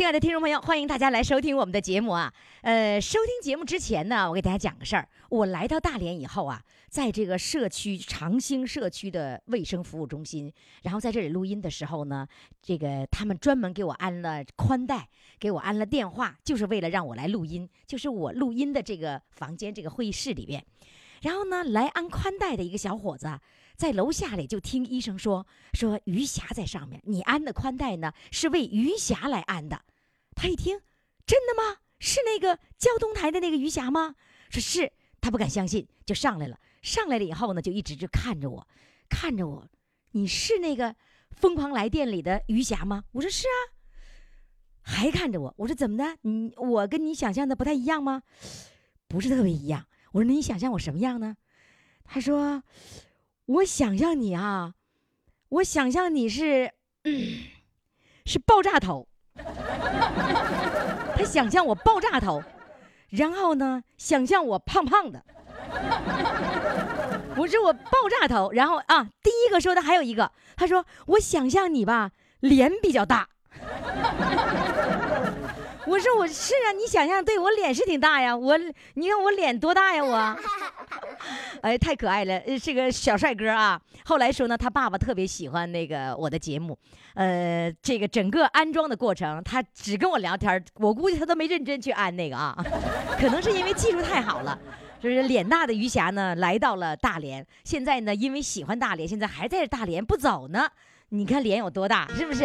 亲爱的听众朋友，欢迎大家来收听我们的节目啊！呃，收听节目之前呢，我给大家讲个事儿。我来到大连以后啊，在这个社区长兴社区的卫生服务中心，然后在这里录音的时候呢，这个他们专门给我安了宽带，给我安了电话，就是为了让我来录音，就是我录音的这个房间这个会议室里边。然后呢，来安宽带的一个小伙子在楼下里就听医生说，说余霞在上面，你安的宽带呢是为余霞来安的。他一听，真的吗？是那个交通台的那个余霞吗？说是，他不敢相信，就上来了。上来了以后呢，就一直就看着我，看着我。你是那个《疯狂来电》里的余霞吗？我说是啊。还看着我，我说怎么的？你我跟你想象的不太一样吗？不是特别一样。我说那你想象我什么样呢？他说，我想象你啊，我想象你是，是爆炸头。他想象我爆炸头，然后呢，想象我胖胖的。我说我爆炸头，然后啊，第一个说的还有一个，他说我想象你吧，脸比较大。我说我是啊，你想象对我脸是挺大呀，我你看我脸多大呀我，哎太可爱了，是个小帅哥啊。后来说呢，他爸爸特别喜欢那个我的节目，呃，这个整个安装的过程，他只跟我聊天，我估计他都没认真去安那个啊，可能是因为技术太好了。就是脸大的余霞呢，来到了大连，现在呢，因为喜欢大连，现在还在大连不走呢。你看脸有多大，是不是？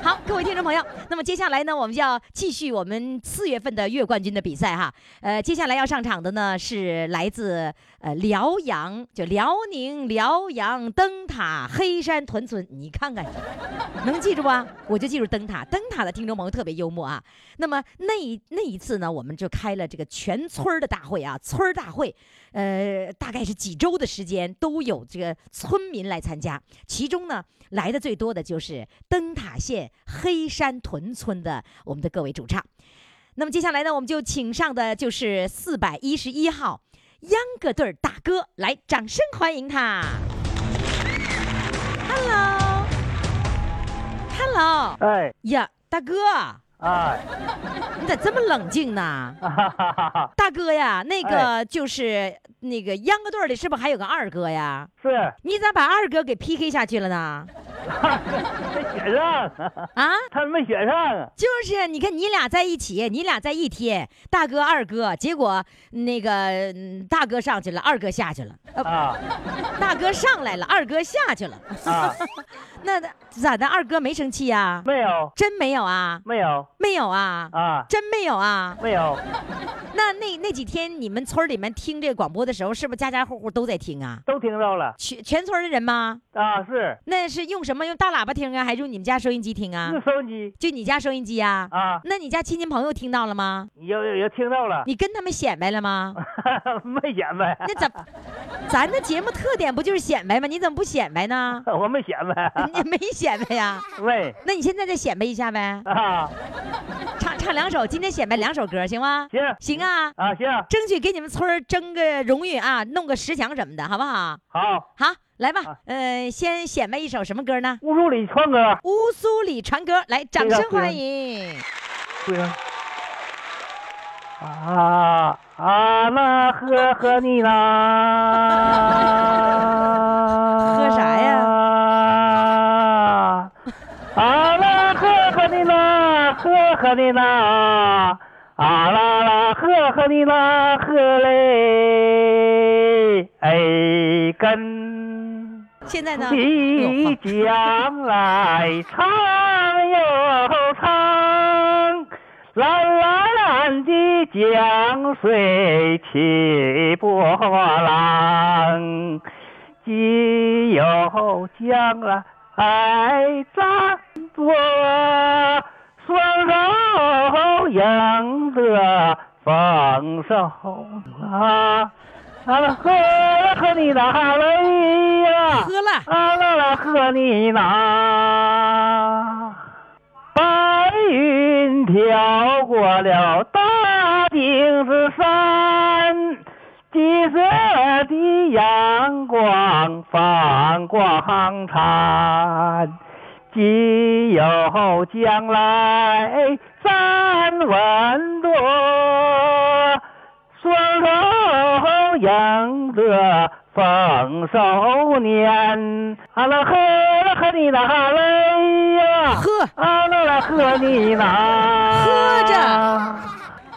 好，各位听众朋友，那么接下来呢，我们就要继续我们四月份的月冠军的比赛哈。呃，接下来要上场的呢是来自呃辽阳，就辽宁辽阳灯塔黑山屯村，你看看，能记住吧？我就记住灯塔，灯塔的听众朋友特别幽默啊。那么那那一次呢，我们就开了这个全村的大会啊，村大会，呃，大概是几周的时间都有这个村民来参加，其中呢来的最多的就是灯塔县。黑山屯村的我们的各位主唱，那么接下来呢，我们就请上的就是四百一十一号秧歌队大哥，来，掌声欢迎他。Hello，Hello，哎。呀，大哥，哎，你咋这么冷静呢？大哥呀，那个就是那个秧歌队里是不是还有个二哥呀？是。你咋把二哥给 PK 下去了呢？没选上。啊，他没选上，就是你看你俩在一起，你俩在一天，大哥二哥，结果那个嗯大哥上去了，二哥下去了，呃啊。大哥上来了，二哥下去了，啊，那咋的？二哥没生气呀？没有真没有啊？没有没有啊？啊，真没有啊？没有，那那那几天你们村里面听这个广播的时候，是不是家家户户都在听啊？都听到了全全村的人吗？啊，是那是用什么？用大喇叭听啊，还是用你们家收音机听啊用？收音机就你家收音机啊、啊，那你家亲戚朋友听到了吗？有有有听到了，你跟他们显摆了吗？没显摆，那怎，咱的节目特点不就是显摆吗？你怎么不显摆呢？我没显摆，你没显摆呀？喂那你现在再显摆一下呗，啊，唱唱两首，今天显摆两首歌，行吗？行行啊，啊行，争取给你们村争个荣誉啊，弄个十强什么的，好不好？好，好，来吧好，呃，先显摆一首什么歌呢？乌苏里川歌，乌苏里传歌，来，掌声欢迎。对呀。啊啊那呵呵你啦，呵呵的啦，啊啦啦呵呵的啦，呵嘞，哎跟。现在呢？你将来唱又唱，啦啦啦山的江水起波浪，只有将来站坐，双手迎着丰收啊！啊啦呵呵你那哈嘞呀，喝了，啊啦啦呵你那。白云飘过了大顶子山，金色的阳光放光灿，只有将来咱稳妥，双手迎着丰收年，啊啦呵啦呵你那哈嘞呀，喝。啊啦啦呵你那，喝着，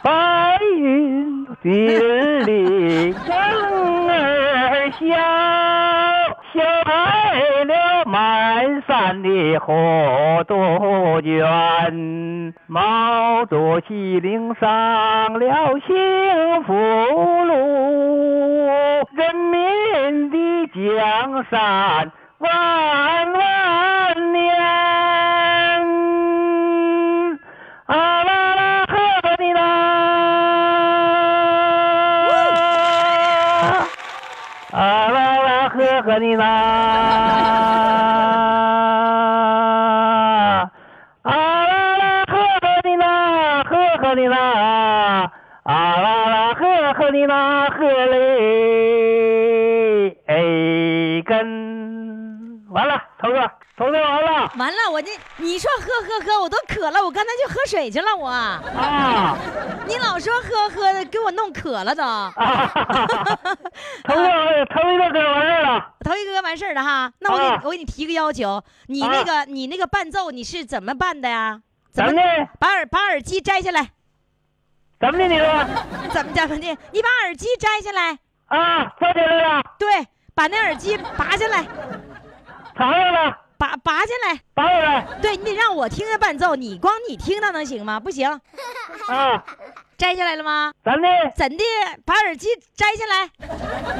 白云云里人儿笑，笑开了满山的红杜鹃，毛主席领上了幸福路，人民的江山万万你说喝喝喝，我都渴了，我刚才就喝水去了，我。啊。你老说喝喝的，给我弄渴了都。啊，头一个头一个哥完事儿了，头一个完事儿了哈，那我给你、啊我给你提个要求，你那个、你那个伴奏你是怎么办的呀？怎么的？把耳把耳机摘下来？怎么的你说？怎么怎么的？你把耳机摘下来，啊，摘下来了，对，把那耳机拔下来，藏上了，拔拔下来。拔下来，对你得让我听着伴奏，你光你听到能行吗？不行，啊，摘下来了吗？怎么的？怎的？把耳机摘下来，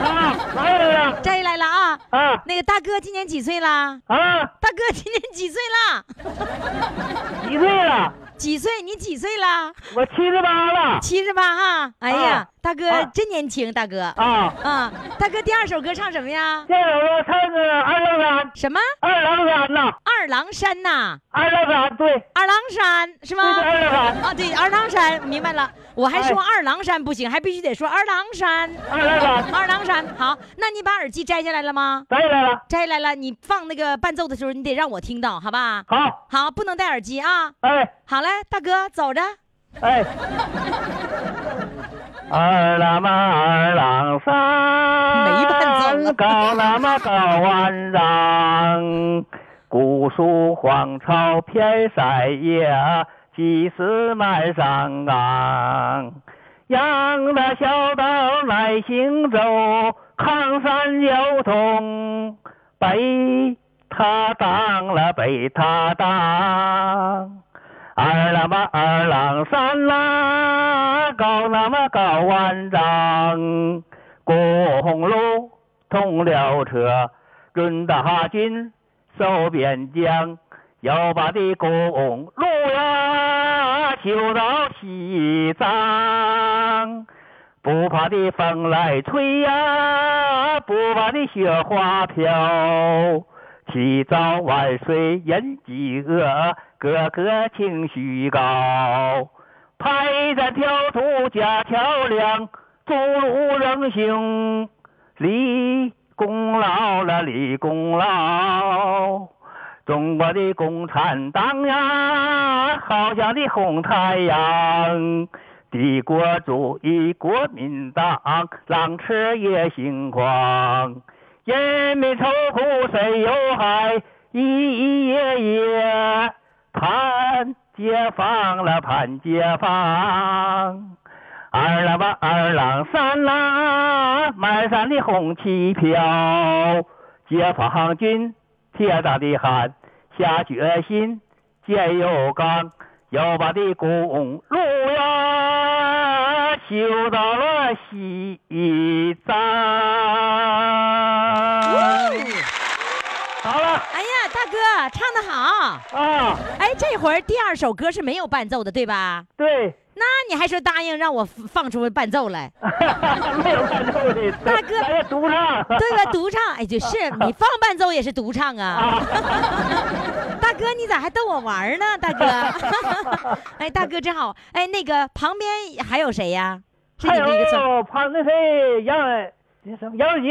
啊，拿下来了，摘下来了啊！啊那个大哥今年几岁了？啊，大哥今年几岁了？几岁了？几岁？你几岁了？我七十八了，七十八哈。哎呀啊，大哥啊真年轻，大哥啊，啊！大哥第二首歌唱什么呀？第二首歌唱的二郎山，什么？二郎山呐，二郎山呐？二郎山，对，二郎山是吗？二郎山啊，对，二郎山，明白了。我还说哎二郎山不行，还必须得说二郎山。二郎山，二郎山，好，那你把耳机摘下来了吗？摘下来了，摘下来了，你放那个伴奏的时候，你得让我听到，好吧？好，好，不能戴耳机啊。哎好嘞，大哥，走着。哎。二郎嘛，二郎山，高那么高万丈，古树荒草偏山野，几时埋山岗？羊的小道来行走，抗山交通，北他当了北他当。二郎嘛，二郎山啦，高那么高万丈，公路通了车，润大军守边疆，要把的公路呀修到西藏，不怕的风来吹呀，不怕的雪花飘。起早万岁人饥饿，个个情绪高。排山挑土架桥梁，筑路扔行，立功劳了立功劳。中国的共产党呀，好像的红太阳。帝国主义国民党狼吃也心慌。人民愁苦谁有害？一夜夜盼解放了，盼解放。二郎吧，二郎山啦，满山的红旗飘。解放军铁打的汉，下决心，建又刚，要把的公路修到了西藏。好了哎呀，大哥唱得好！啊，哎，这会儿第二首歌是没有伴奏的，对吧？对，那你还说答应让我放出伴奏来，没有伴奏的，大哥咱独唱。对吧？独唱，哎，就是你放伴奏也是独唱啊。啊，大哥，你咋还逗我玩呢？大哥，哎，大哥真好。哎，那个旁边还有谁呀？是还你们一个村儿有旁那谁杨杨永杰，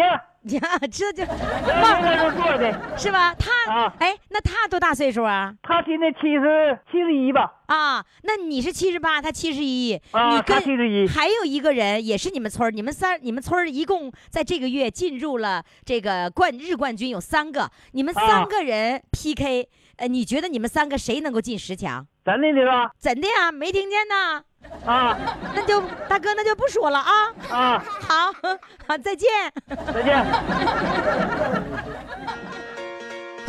呀？这就杨永杰是做的，是吧？他啊哎，那他多大岁数啊？他今年七十七十一吧？啊，那你是七十八，他七十一，啊你跟他71还有一个人也是你们村儿，你们三你们村儿一共在这个月进入了这个冠日冠军有三个，你们三啊个人 PK，、呃，你觉得你们三个谁能够进十强？真的的吧？怎的呀？没听见呢？啊那就大哥那就不说了啊。啊，好，好，再见。再见。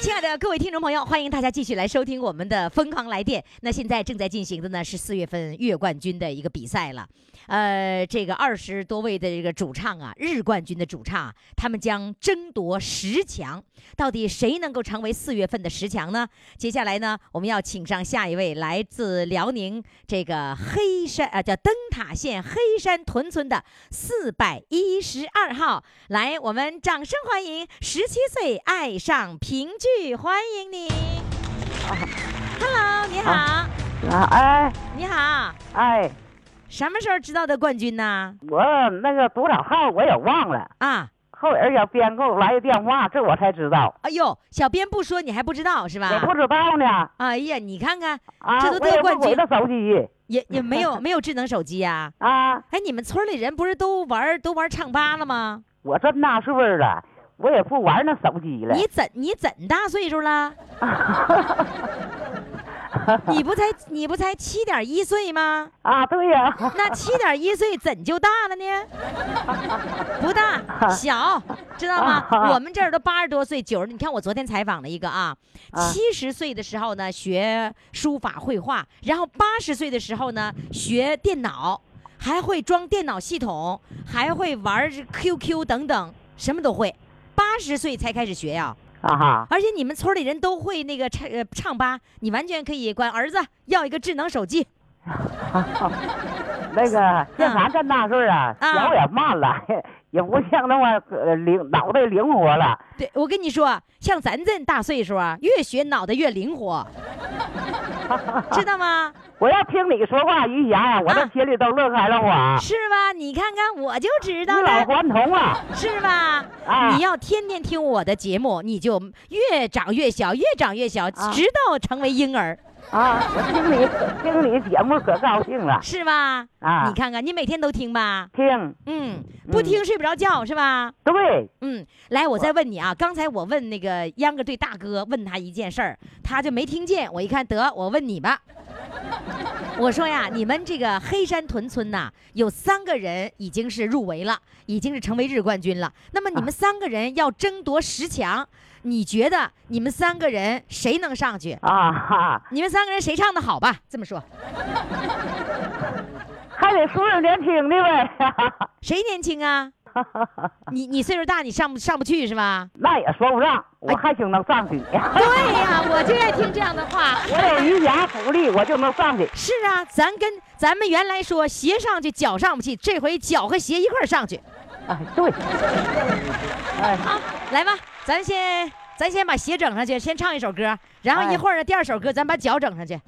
亲爱的各位听众朋友，欢迎大家继续来收听我们的《疯狂来电》。那现在正在进行的呢是四月份月冠军的一个比赛了。呃，这个二十多位的这个主唱啊，日冠军的主唱，他们将争夺十强。到底谁能够成为四月份的十强呢？接下来呢，我们要请上下一位来自辽宁这个黑山啊，叫灯塔县黑山屯村的四百一十二号，来，我们掌声欢迎十七岁爱上平均剧，欢迎你。Hello，你好，啊，哎。你好，哎，什么时候知道的冠军呢？我那个多少号我也忘了，啊，后人小编给我来个电话，这我才知道，哎呦，小编不说你还不知道是吧？我不知道呢。哎呀，你看看，啊，这都得冠军。不会的手机。也也没有 没有智能手机呀、啊，哎，你们村里人不是都玩都玩唱吧了吗？我这么大岁数了，我也不玩那手机了。你怎你怎大岁数了？你不才你不才七点一岁吗？啊，对呀、那七点一岁怎就大了呢？不大，小，知道吗？我们这儿都八十多岁、九十。你看我昨天采访了一个啊，啊七十岁的时候呢学书法绘画，然后八十岁的时候呢学电脑，还会装电脑系统，还会玩 QQ 等等，什么都会。八十岁才开始学呀、啊哈，而且你们村里人都会那个唱呃唱吧，你完全可以管儿子要一个智能手机。那个像咱这么大岁数啊，啊脚也慢了，也不像那么呃灵脑袋灵活了。对，我跟你说，像咱这大岁数啊，越学脑袋越灵活，知道吗？我要听你说话，于霞呀，我这啊心里都乐开了花。是吧？你看看，我就知道了，老还童了！是吧？啊你要天天听我的节目，你就越长越小，越长越小，直到成为婴儿，啊，我听你听你节目可高兴了是吧？啊！你看看，你每天都听吧？听嗯，不听睡不着觉是吧？对嗯，来，我再问你啊，刚才我问那个秧歌队大哥，问他一件事儿，他就没听见。我一看，得，我问你吧。我说呀，你们这个黑山屯村呐，有三个人已经是入围了，已经是成为日冠军了。那么你们三个人要争夺十强，你觉得你们三个人谁能上去？啊哈，你们三个人谁唱的好吧？这么说，还得说说年轻的呗。谁年轻啊？你你岁数大，你上不上不去是吧？那也说不上，我还行能上去。对呀，我就爱听这样的话。我有余霞福利，我就能上去。是啊，咱跟咱们原来说鞋上去脚上不去，这回脚和鞋一块上去。哎，对。哎，好，来吧，咱先咱先把鞋整上去，先唱一首歌，然后一哎会儿呢，第二首歌咱把脚整上去，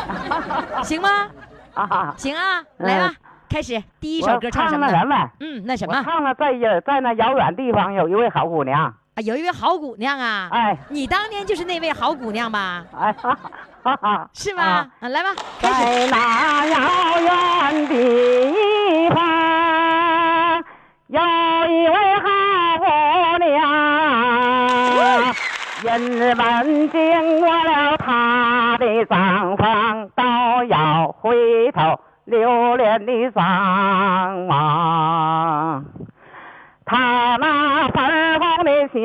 行吗？啊，行啊，来吧，开始第一首歌唱什么呢？那什么？嗯，那什我么唱了在在那遥远地方有一位好姑娘，啊？有一位好姑娘啊，哎你当年就是那位好姑娘吧？是吗？来吧，开始。在那遥远地方有一位好姑娘，人们经过了她的帐房，都要回头留恋的张望。她那粉红的笑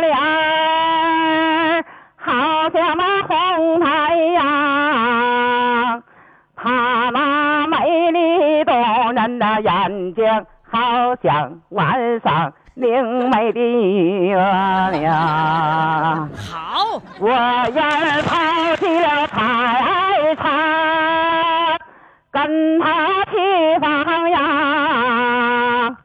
脸儿，好像那红太阳。她那美丽动人的眼睛，好像晚上明媚的月亮。好，我也抛弃了财产，跟他去放羊。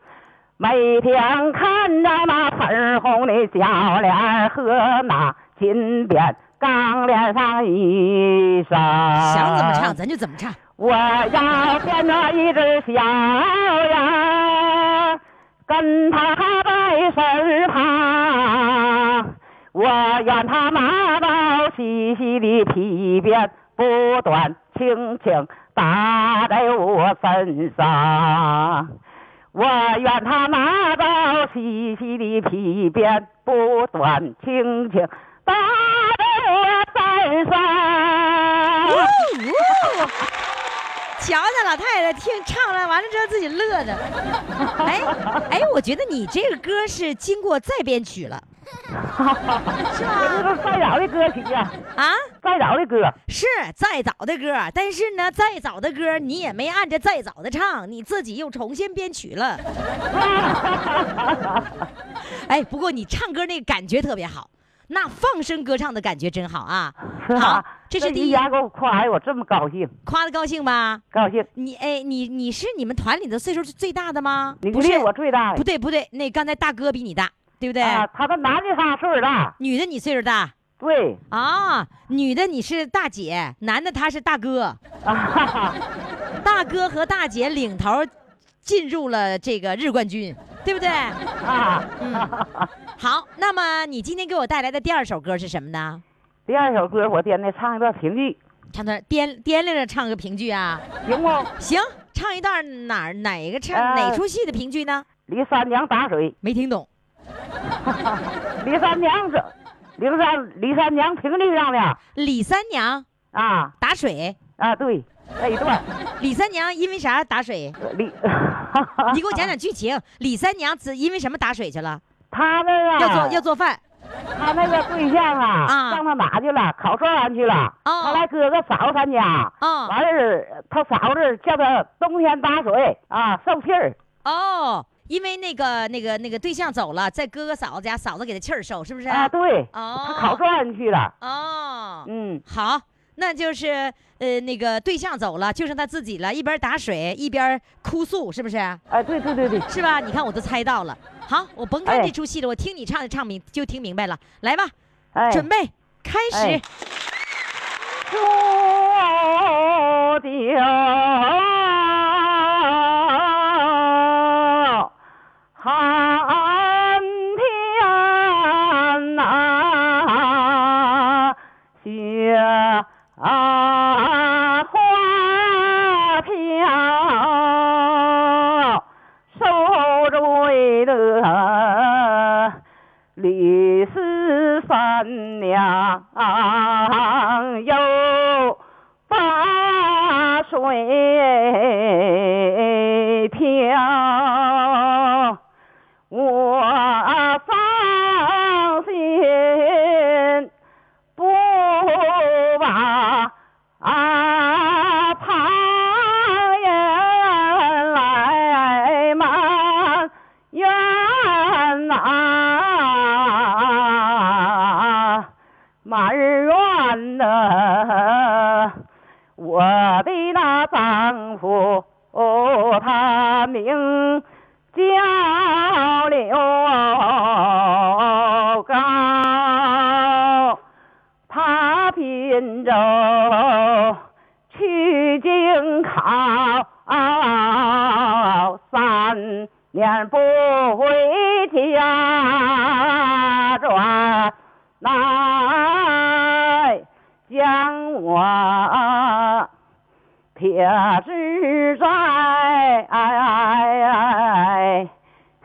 每天看着那粉红的小脸和那金边钢链上衣裳，想怎么唱咱就怎么唱。我要变成一只小羊，跟他在身旁。我愿他马到细细的皮鞭不断轻轻打在我身上。我愿他拿到细细的皮鞭，不断轻轻打在我身上。瞧那老太太听唱了，完了之后自己乐的。哎哎，我觉得你这个歌是经过再编曲了 是这是再早的歌曲呀、啊？再早的歌。是再早的歌，但是呢，再早的歌你也没按着再早的唱，你自己又重新编曲了。哎，不过你唱歌那个感觉特别好，那放声歌唱的感觉真好啊！好，这是第一，一家给我夸的，我这么高兴，夸的高兴吧？高兴。你哎，你你是你们团里的岁数是最大的吗？你不是，我最大的。不对不对，那刚才大哥比你大，对不对？啊，他的男的他岁数大，女的你岁数大对啊，女的你是大姐，男的他是大哥。大哥和大姐领头进入了这个日冠军，对不对？啊，嗯，好，那么你今天给我带来的第二首歌是什么呢？第二首歌我点的唱一段评剧，唱段掂掂量着唱个评剧啊？行不？行，唱一段哪儿哪个唱、呃哪出戏的评剧呢？李三娘打水，没听懂。李三娘是，李三李三娘评剧上的李三娘啊打水，啊，对，那一段李三娘因为啥打水？李，你给我讲讲剧情。李三娘只因为什么打水去了？他那个要做要做饭。他那个对象啊，啊上他哪去了？烤串完去了。哦他来哥哥嫂他家，哦完事儿他嫂子叫他冬天打水啊，受气儿。哦，因为那个那个那个对象走了，在哥哥嫂子家，嫂子给他气儿受，是不是？啊，对，哦他烤串去了。哦，嗯，好，那就是呃，那个对象走了，就剩他自己了，一边打水一边哭诉，是不是？哎，对对对对，是吧？你看我都猜到了。好，我甭看哎这出戏了，我听你唱的唱明就听明白了。来吧，哎，准备开始。哎煮酒娘又把水漂，也是在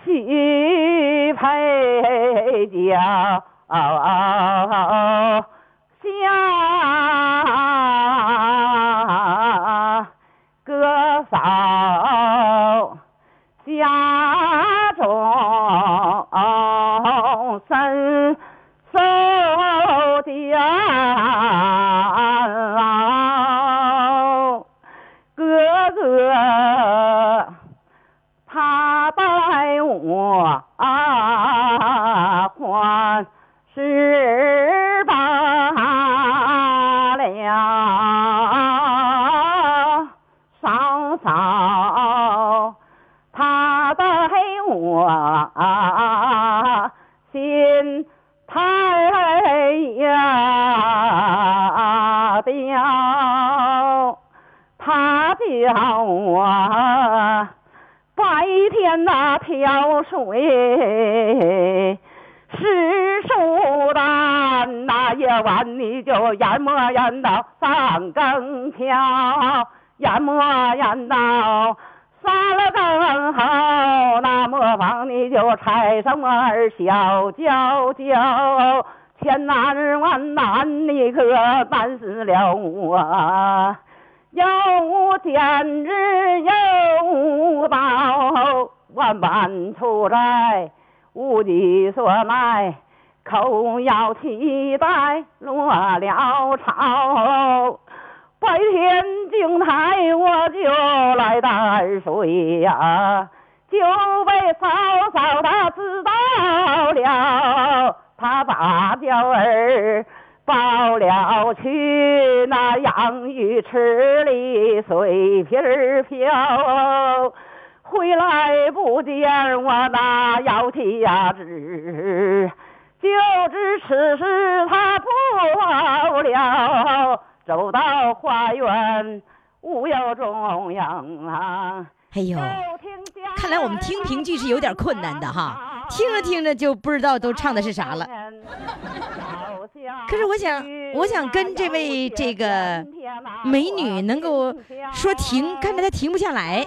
西北角就拆上磨儿小娇娇，千难万难你可难死了我。有见日有道，万般出债。无计所奈，口要期待落了巢。白天井台我就来担水呀，嫂她知道了，他把娇儿抱了去那养鱼池里水皮儿漂。回来不见我那腰体呀直，就知此事他不好了。走到花园无有中央啊，哎呦，看来我们听评剧是有点困难的哈，听着听着就不知道都唱的是啥了。可是我想，我想跟这位这个美女能够说停，看着她停不下来。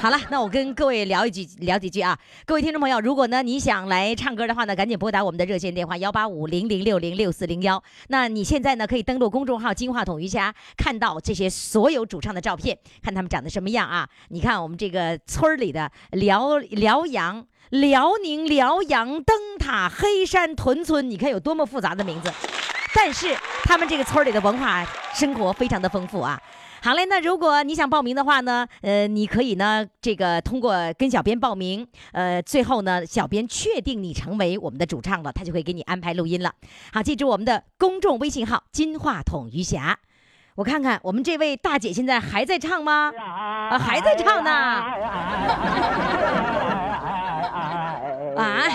好了，那我跟各位聊一句，聊几句啊，各位听众朋友，如果呢你想来唱歌的话呢，赶紧拨打我们的热线电话幺八五零零六零六四零幺。那你现在呢可以登录公众号“金话筒瑜伽”，看到这些所有主唱的照片，看他们长得什么样啊？你看我们这个村里的辽辽阳。辽宁辽阳灯塔黑山屯村，你看有多么复杂的名字，但是他们这个村里的文化生活非常的丰富啊。好嘞，那如果你想报名的话呢，呃，你可以呢，这个通过跟小编报名，呃，最后呢，小编确定你成为我们的主唱了，他就会给你安排录音了。好，记住我们的公众微信号“金话筒余霞”。我看看我们这位大姐现在还在唱吗？啊，还在唱呢。哎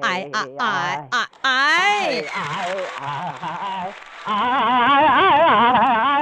哎哎哎哎哎！哎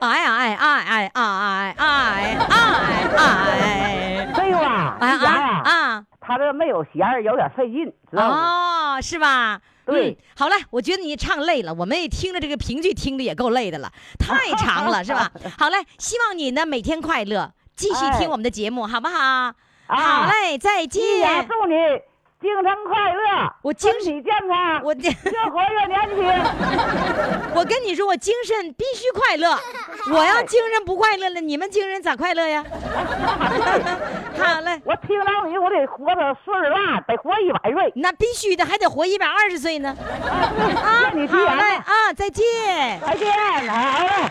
哎哎哎呀哎哎哎哎哎哎哎！这个吧，啊呀啊啊！他这没有弦儿，有点费劲，知道吗？哦，是吧？对嗯，好嘞，我觉得你唱累了，我们也听着这个评剧听着也够累的了，太长了，是吧？好嘞，希望你呢每天快乐，继续听哎我们的节目，好不好？好啊嘞，再见。也祝你精神快乐，我精身体健康，我这，越活越年轻。我跟你说，我精神必须快乐。我要精神不快乐了，你们精神咋快乐呀？好嘞，我听到你，我得活到岁数大，得活一百岁。那必须的，还得活一百二十岁呢。啊，你好提言嘞啊，再见。再见，好嘞。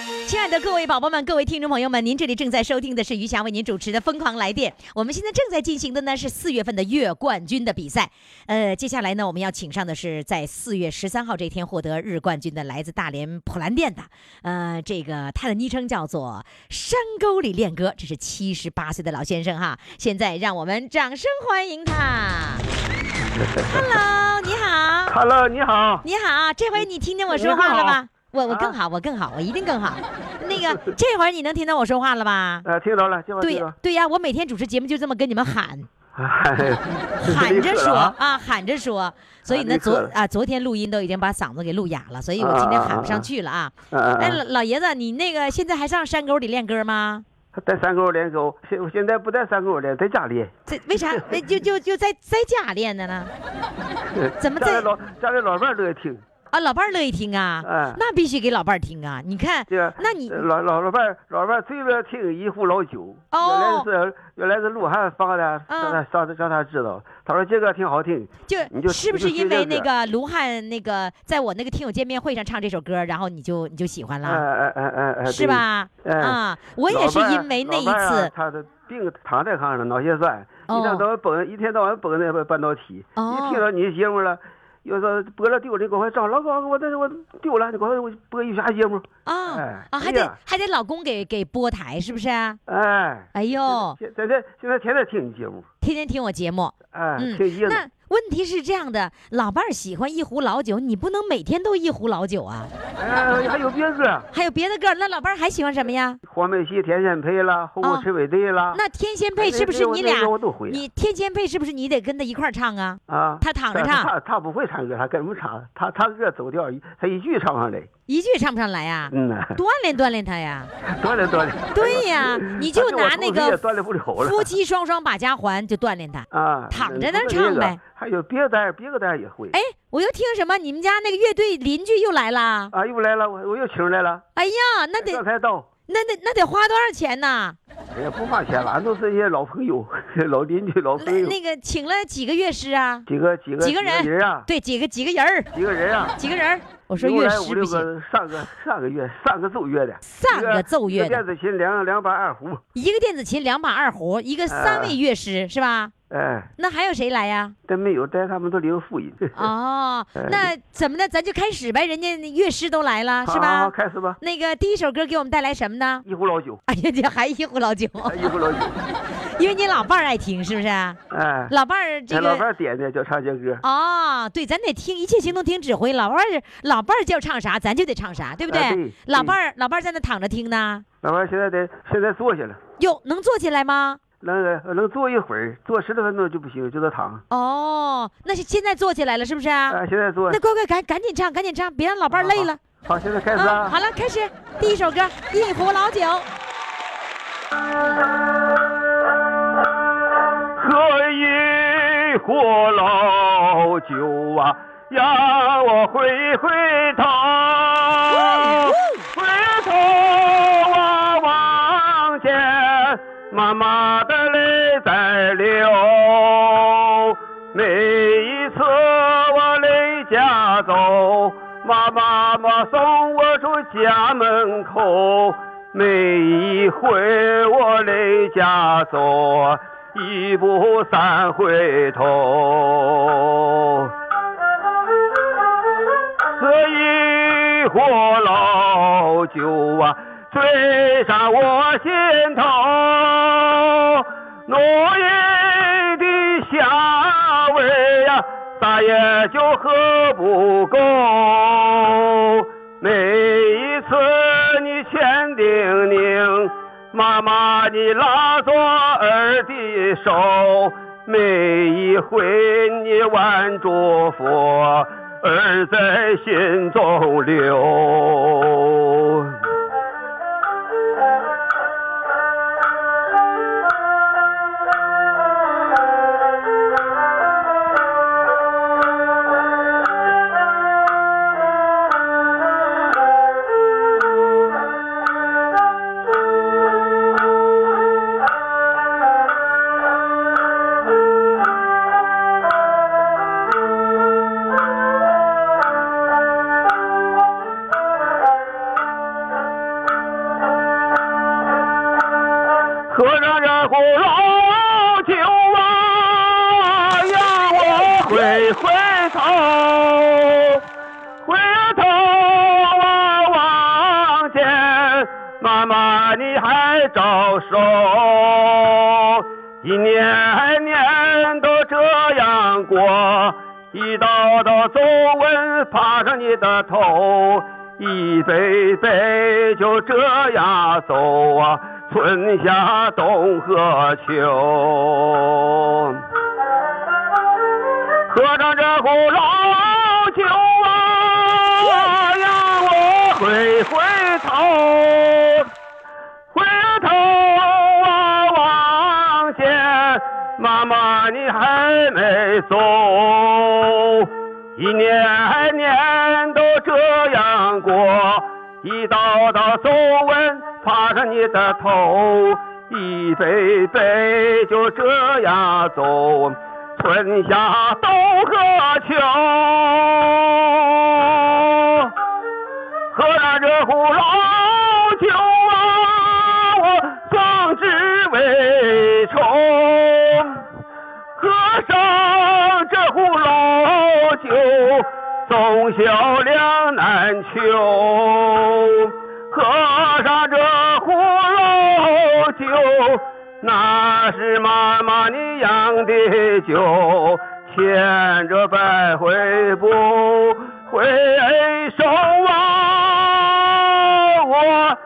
亲爱的各位宝宝们，各位听众朋友们，您这里正在收听的是余霞为您主持的《疯狂来电》。我们现在正在进行的呢是四月份的月冠军的比赛。呃，接下来呢，我们要请上的是在四月十三号这天获得日冠军的，来自大连普兰店的，呃，这个他的昵称叫做山沟里练歌，这是七十八岁的老先生哈。现在让我们掌声欢迎他。Hello，你好。Hello，你好。你好，这回你听见我说话了吗？我我更好，我更好，我一定更好。那个 这会儿你能听到我说话了吧？呃，听着了，听到对对呀，我每天主持节目就这么跟你们喊，哎 喊着说啊啊，喊着说。所以呢，啊昨啊昨天录音都已经把嗓子给录哑了，所以我今天喊不上去了啊。哎，老老爷子，你那个现在还上山沟里练歌吗？在山沟练歌，现我现在不在山沟练，在家练。这为啥？为就就就在在家练的呢？怎么在家里老家里老伴儿乐意听，啊，老伴儿乐意听啊，哎那必须给老伴儿听啊。你看这个，那你呃老老老伴儿老伴儿最乐意听一壶老酒。哦原来是原来是鹿晗放的，让他让让他知道，他说这个挺好听。就你就是不是因为那个个卢汉那个在我那个听友见面会上唱这首歌，然后你就你就喜欢哎了，哎哎哎哎，对？是吧？哎啊，我也是因为那一次，他的病躺在炕上，脑血栓，哦一天到晚蹦，一天到晚蹦那个半导体。哦一听到你的节目了，有时候播了丢了，你给我找老公，我这我丢了，你给我播一下节目？啊哎啊，还得哎还得老公给给播台，是不是啊？哎，哎呦，现现在现在天天听你节目，天天听我节目，哎，嗯挺意思。那问题是这样的，老伴儿喜欢一壶老酒，你不能每天都一壶老酒啊。哎，还有别歌，还有别的歌，那老伴儿还喜欢什么呀？黄梅戏、天仙配啦，红哦红赤尾队啦，那天仙配哎是不是你俩？你天仙配是不是你得跟他一块儿唱啊？啊，他躺着唱他他不会唱歌，他跟不唱，他他歌走调，他一句唱不上来。一句唱不上来呀、嗯呐，锻炼锻炼他呀。锻炼锻炼。对呀你就拿那个锻炼不了了。夫妻双双把家还，就锻炼他。啊，躺着那不是个唱呗。还有别的别的单也会。哎，我又听什么？你们家那个乐队邻居又来了？啊，又来了，我我又请来了，哎呀，那刚得才到。那得那得花多少钱呢？哎呀，不花钱了，俺都是一些老朋友、老邻居、老那朋友，那个请了几个乐师啊？几个几个几个人人啊？对，几个几个人儿？几个人啊？几个人？我说乐师不行，六个，上个上个月上个奏乐的，三个奏乐的，一个电子琴两两把二胡，一个电子琴，两把二胡，一个三位乐师是吧？哎，那还有谁来呀？但没有但他们都领复音。哦，哎那怎么的？咱就开始呗，人家乐师都来了，是吧好？开始吧，那个第一首歌给我们带来什么呢？一壶老酒，哎呀，这还一壶老酒，一壶老酒，因为你老伴儿爱听，是不是？哎，老伴儿这个老伴儿点的叫唱这歌，哦，对，咱得听，一切行动听指挥。老伴儿老伴儿叫唱啥，咱就得唱啥，对不对？哎对老伴儿老伴儿在那躺着听呢，老伴儿现在得现在坐下了。哟，能坐起来吗？能呃能坐一会儿，坐十多分钟就不行，就得躺。哦，那是现在坐起来了，是不是啊？啊，现在坐那。乖乖赶赶紧唱，赶紧唱，别让老伴儿累了。好，现在开始。好了，开始第一首歌《一壶老酒》。喝一壶老酒啊，让我回回头，回头啊望见妈妈的泪在流。每一次我离家走，妈妈妈送我出家门口。每一回我离家走，一步三回头。喝一壶老酒啊，醉上我心头，浓郁的香味呀、咋也就喝不够。每一次千叮咛，妈妈你拉着儿的手，每一回你万祝福，儿在心中留。走啊，春夏冬和秋。喝上这壶老酒啊，让我回回头，回头啊望见，妈妈你还没走，一年年都这样过，一道道皱纹爬上你的头，一杯杯就这样走。春夏冬和秋，喝上这壶老酒啊，我壮志未酬。喝上这壶老酒，总销两难求。喝上这酒。那是妈妈你酿的酒，牵着百回不回首啊！我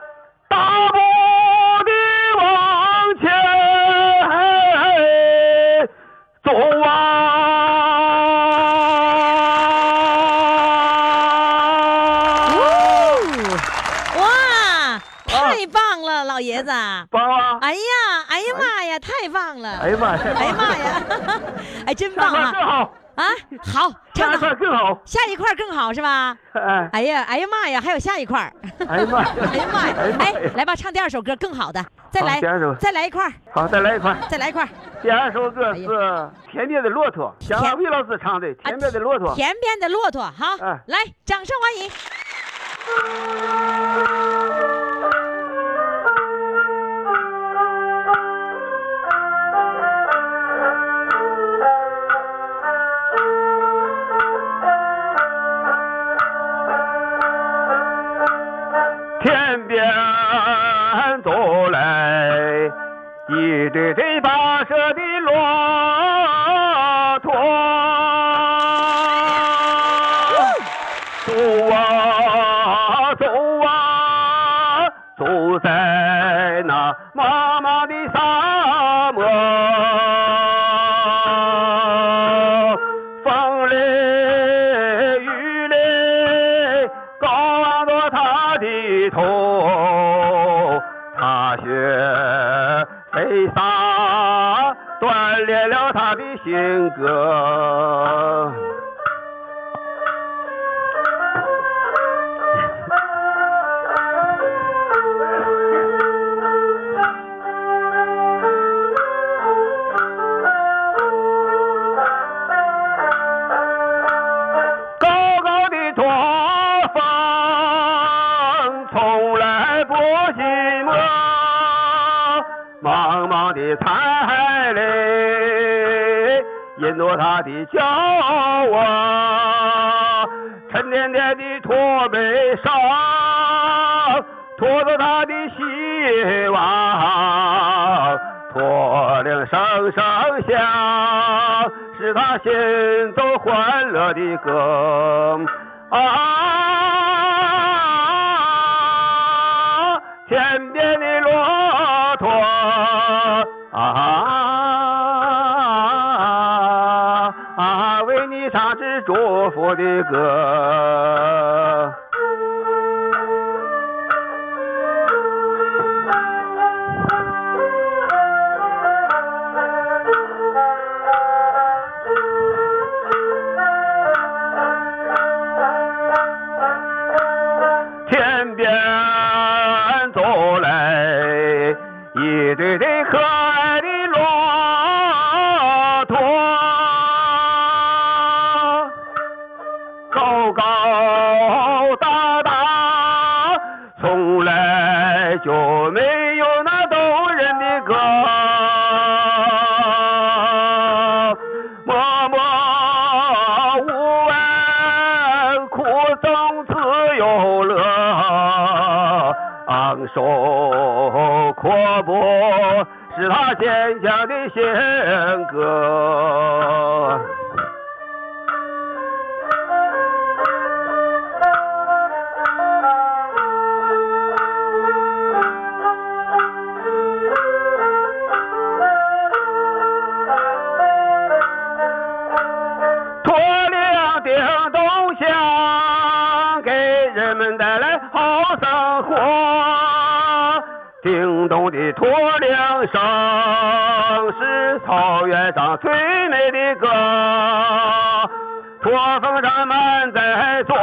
爷子！棒啊！哎呀，哎呀妈呀，太棒了！哎呀妈呀！哎呀妈呀，哎，真棒下块更啊！好，啊，好，唱下一块的更好。下一块更好是吧？哎，哎呀，哎呀妈呀，还有下一块儿！哎呀妈呀！哎呀妈呀！哎来吧，唱第二首歌更好的，再来好第二首，再来一块儿，好，再来一块。再来一块儿。第二首歌哎是《田边的骆驼》，田蒋伟老师唱的《田边的骆驼》。田边的骆驼，好，哎来，掌声欢迎。一对对跋涉的骆他的骄傲，沉甸甸的驼背上驮着他的希望，驼铃声声响，是他心中欢乐的歌。福是他坚强的性格。驼铃叮咚响，给人们带来好生活。叮咚的驼铃声是草原上最美的歌，驼峰上满载着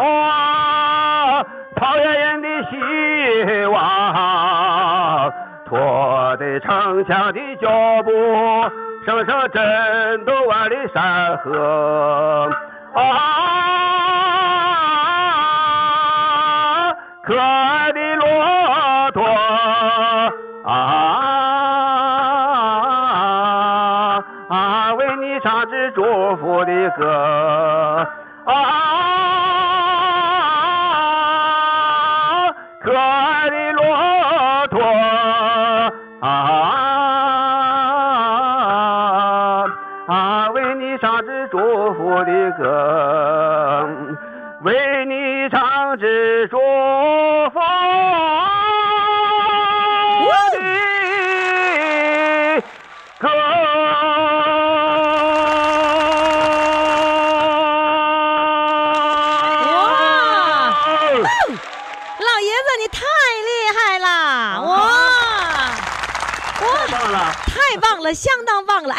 草原人的希望，驼队城墙的脚步声声震动万里山河。啊，可爱的骆驼啊，祝福的歌。啊，可爱的骆驼啊，为你唱支祝福的歌，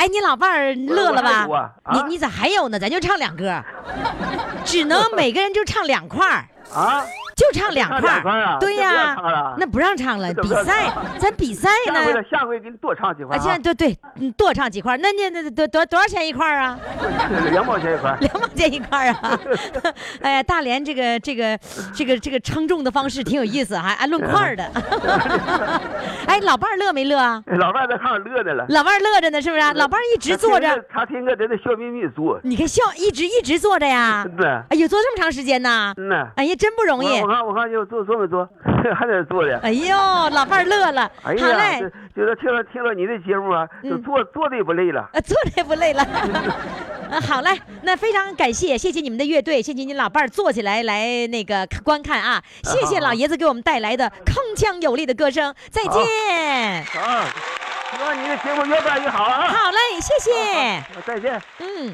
哎，你老伴儿乐了吧？你你咋还有呢？咱就唱两歌，只能 每个人就唱两块儿，啊，就唱两块儿啊对呀那不让唱了，比赛咱比赛下回呢。下回给你多唱几块啊，现在啊，对对，你多唱几块那。那你那多多多少钱一块儿啊？两毛钱一块。两毛钱一块儿啊！哎呀，大连这个这个这个这个称重的方式挺有意思，还按论块儿的。哎，老伴儿乐没乐啊？老伴在炕上乐着了，老伴儿乐着呢，是不是啊？老伴儿一直坐着，他在那笑眯眯坐。你看笑一直一直坐着呀。对，哎呦，坐这么长时间呢？嗯呐。哎呀，真不容易我。看我看就坐坐没坐，还在那坐着。哎呦，老伴儿乐了。哎呀，好嘞，就是听了听了你的节目啊，就嗯坐坐的也不累了。啊，坐的也不累了。啊，好嘞，那非常感谢，谢谢你们的乐队，谢谢你老伴儿坐起来来那个观看啊，谢谢老爷子给我们带来的铿锵有力的歌声，再见。好，希望你的节目越办越好啊！好嘞，谢谢。再见。嗯，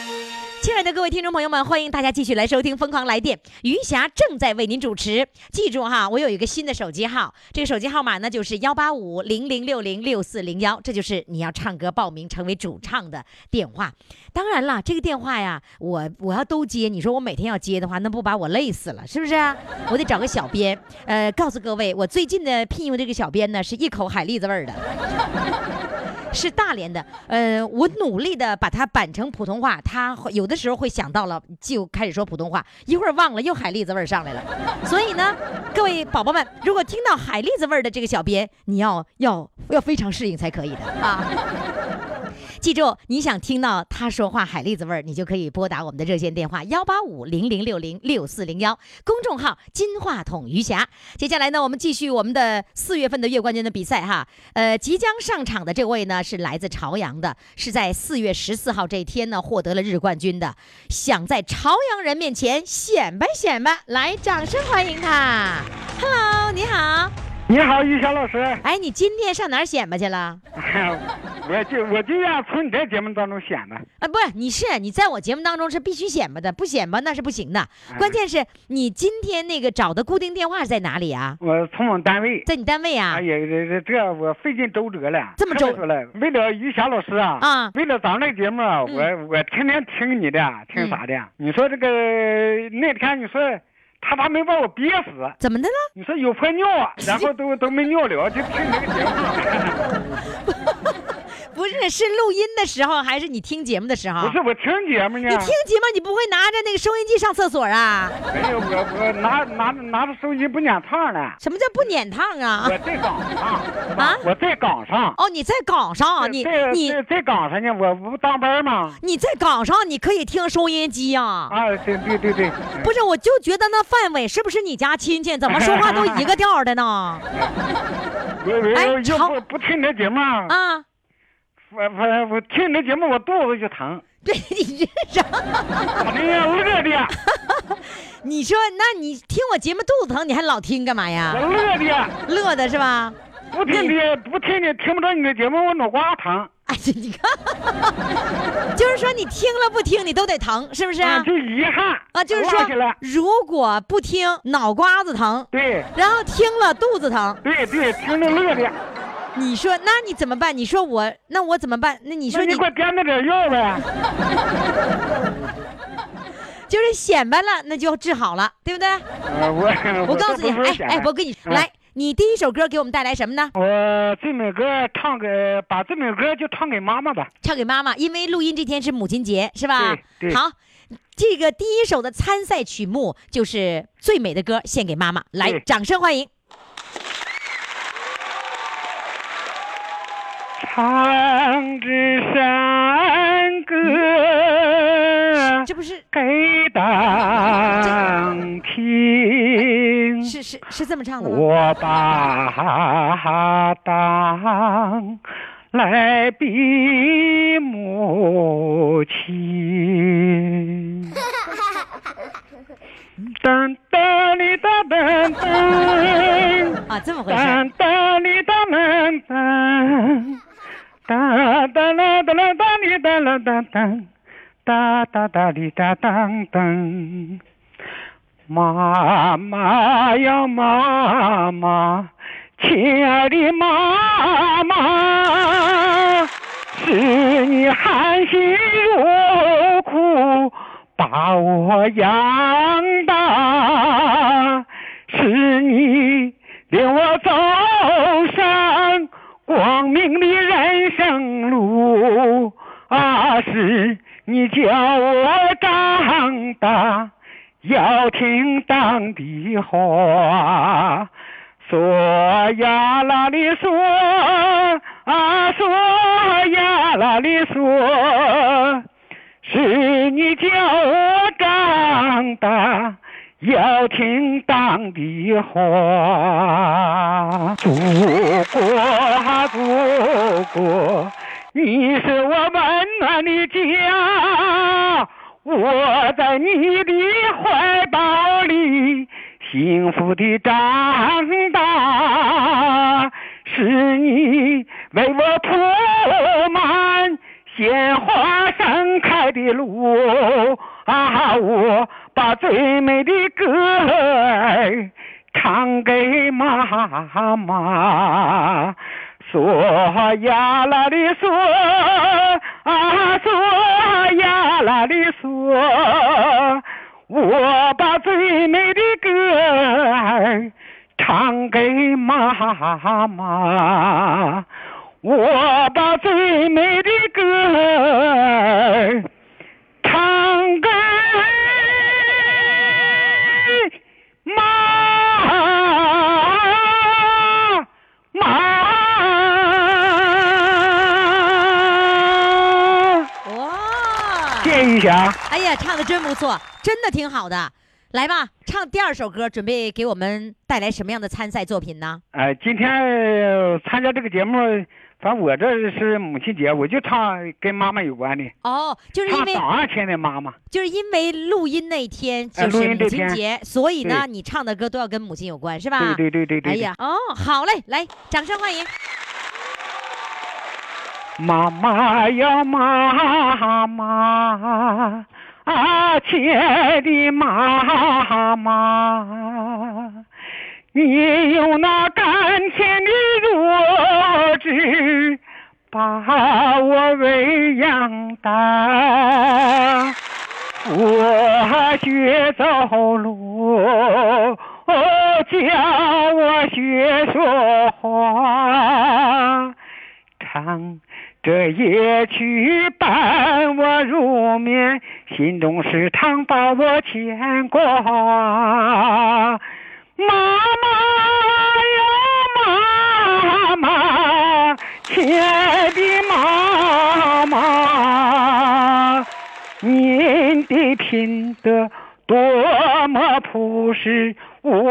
亲爱的各位听众朋友们，欢迎大家继续来收听《疯狂来电》，余霞正在为您主持。记住哈，我有一个新的手机号，这个手机号码呢就是幺八五零零六零六四零幺，这就是你要唱歌报名成为主唱的电话。当然了，这个电话呀，我我要都接，你说我每天要接的话，那不把我累死了，是不是？我得找个小编，呃，告诉各位，我最近的聘用这个小编呢，是一口海蛎子味儿的。是大连的，呃，我努力的把它板成普通话，他有的时候会想到了就开始说普通话，一会儿忘了又海蛎子味儿上来了。所以呢，各位宝宝们，如果听到海蛎子味儿的这个小编，你要要要非常适应才可以的啊。记住，你想听到他说话海蛎子味儿，你就可以拨打我们的热线电话幺八五零零六零六四零幺，公众号“金话筒余霞”。接下来呢，我们继续我们的四月份的月冠军的比赛哈。呃，即将上场的这位呢是来自朝阳的，是在四月十四号这一天呢获得了日冠军的，想在朝阳人面前显摆显摆，来，掌声欢迎他。Hello，你好。你好，于霞老师。哎，你今天上哪儿显摆去了？我就我就要从你这节目当中显摆。啊，不是，你是你在我节目当中是必须显摆的，不显摆那是不行的。关键是你今天那个找的固定电话是在哪里啊？我从我们单位。在你单位啊哎？呀，这这这我费尽周折了。这么周折了，为了于霞老师啊，啊为了咱们这个节目我我天天听你的，听啥的？你说这个那天你说他咋没把我憋死？怎么的了？你说有泡尿啊，然后都都没尿了，就听这个节目。不是是录音的时候，还是你听节目的时候？不是我听节目呢。你听节目，你不会拿着那个收音机上厕所啊？没有，我我拿拿拿着收音机不撵趟呢。什么叫不撵趟啊？我在岗上啊我在岗上。哦，你在岗上，你在你在在岗上呢，我不当班吗？你在岗上，你可以听收音机啊、啊，对对对对。不是，我就觉得那范伟是不是你家亲戚？怎么说话都一个调的呢？我我哎我又不不听这节目啊，啊，我我我听你的节目我肚子就疼，对你这啥？咋的呀？乐的，你说，那你听我节目肚子疼，你还老听干嘛呀？我乐的，乐的是吧？不听的不听的听不着你的节目，我脑瓜疼，哎，这你看，就是说你听了不听，你都得疼，是不是？啊，就遗憾啊，就是说如果不听，脑瓜子疼，对然后听了肚子疼。对对，听着乐的。你说，那你怎么办？你说我，那我怎么办？那你你说你给我点那点药呗。就是显摆了，那就治好了，对不对？呃我我告诉你，哎哎，我跟你嗯来，你第一首歌给我们带来什么呢？我最美歌唱给，把最美歌就唱给妈妈吧。唱给妈妈，因为录音这天是母亲节，是吧？好，这个第一首的参赛曲目就是《最美的歌》，献给妈妈。来，掌声欢迎。唱支山歌这不是给党听，是是是这么唱的吗？我把党来比母亲。噔噔哩哒噔噔。啊，这么回事。哒哒哩哒，哒哒啦哒啦哒哩哒啦哒哒，哒哒哒哩哒当当。妈妈呀妈妈，亲爱的妈妈，是你含辛茹苦把我养大，是你领我走上光明的路啊，是你教我长大要听党的话。说呀啦哩说啊，说呀啦哩说，是你教我长大要听党的话。祖国啊，祖国，你是我温暖的家，我在你的怀抱里。幸福的长大，是你为我铺满鲜花盛开的路啊！我把最美的歌儿唱给妈妈，说呀啦哩嗦啊，说呀啦哩嗦。我把最美的歌儿唱给妈妈，我把最美的歌儿哎呀，唱的真不错，真的挺好的。来吧，唱第二首歌，准备给我们带来什么样的参赛作品呢？哎，今天呃参加这个节目，反正我这是母亲节，我就唱跟妈妈有关的，哦，就是因为唱早上亲的妈妈。就是因为录音那天哎就是母亲节，所以呢，你唱的歌都要跟母亲有关，是吧？对对对对对。哎呀，哦，好嘞，来，掌声欢迎。妈妈呀妈妈啊，亲爱的妈妈，你用那甘甜的乳汁把我喂养大。我学走路，教我学说话，唱这夜曲伴我入眠，心中是常把我牵挂。妈妈呀妈妈，亲爱的妈妈，您的品德多么朴实无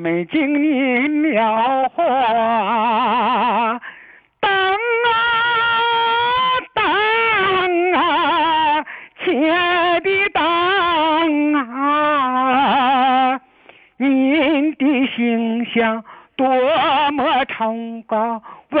美景你描画，党啊党啊，亲爱的党啊，您的形象多么崇高伟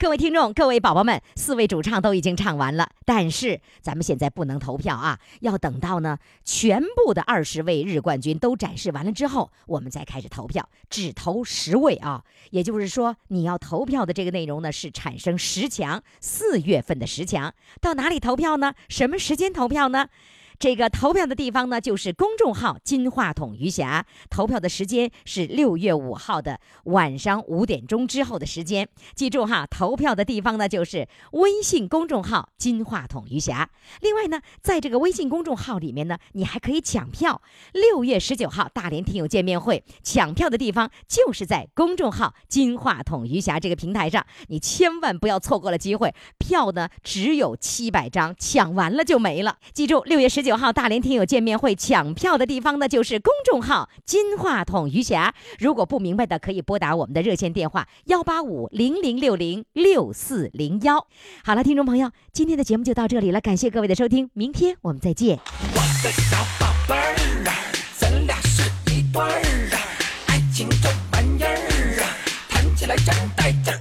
各位听众，各位宝宝们，四位主唱都已经唱完了，但是咱们现在不能投票啊，要等到呢全部的二十位日冠军都展示完了之后，我们再开始投票，只投十位啊。也就是说，你要投票的这个内容呢是产生十强，四月份的十强，到哪里投票呢？什么时间投票呢？这个投票的地方呢，就是公众号“金话筒余霞”。投票的时间是六月五号的晚上五点钟之后的时间。记住哈，投票的地方呢，就是微信公众号“金话筒余霞”。另外呢，在这个微信公众号里面呢，你还可以抢票。六月十九号大连听友见面会，抢票的地方就是在公众号“金话筒余霞”这个平台上，你千万不要错过了机会。票呢只有七百张，抢完了就没了。记住，六月十九九号大连听友见面会抢票的地方呢，就是公众号“金话筒余霞”。如果不明白的，可以拨打我们的热线电话幺八五零零六零六四零幺。好了，听众朋友，今天的节目就到这里了，感谢各位的收听，明天我们再见。我的小宝贝儿啊，咱俩是一对儿啊，爱情这玩意儿啊，谈起来真带劲儿。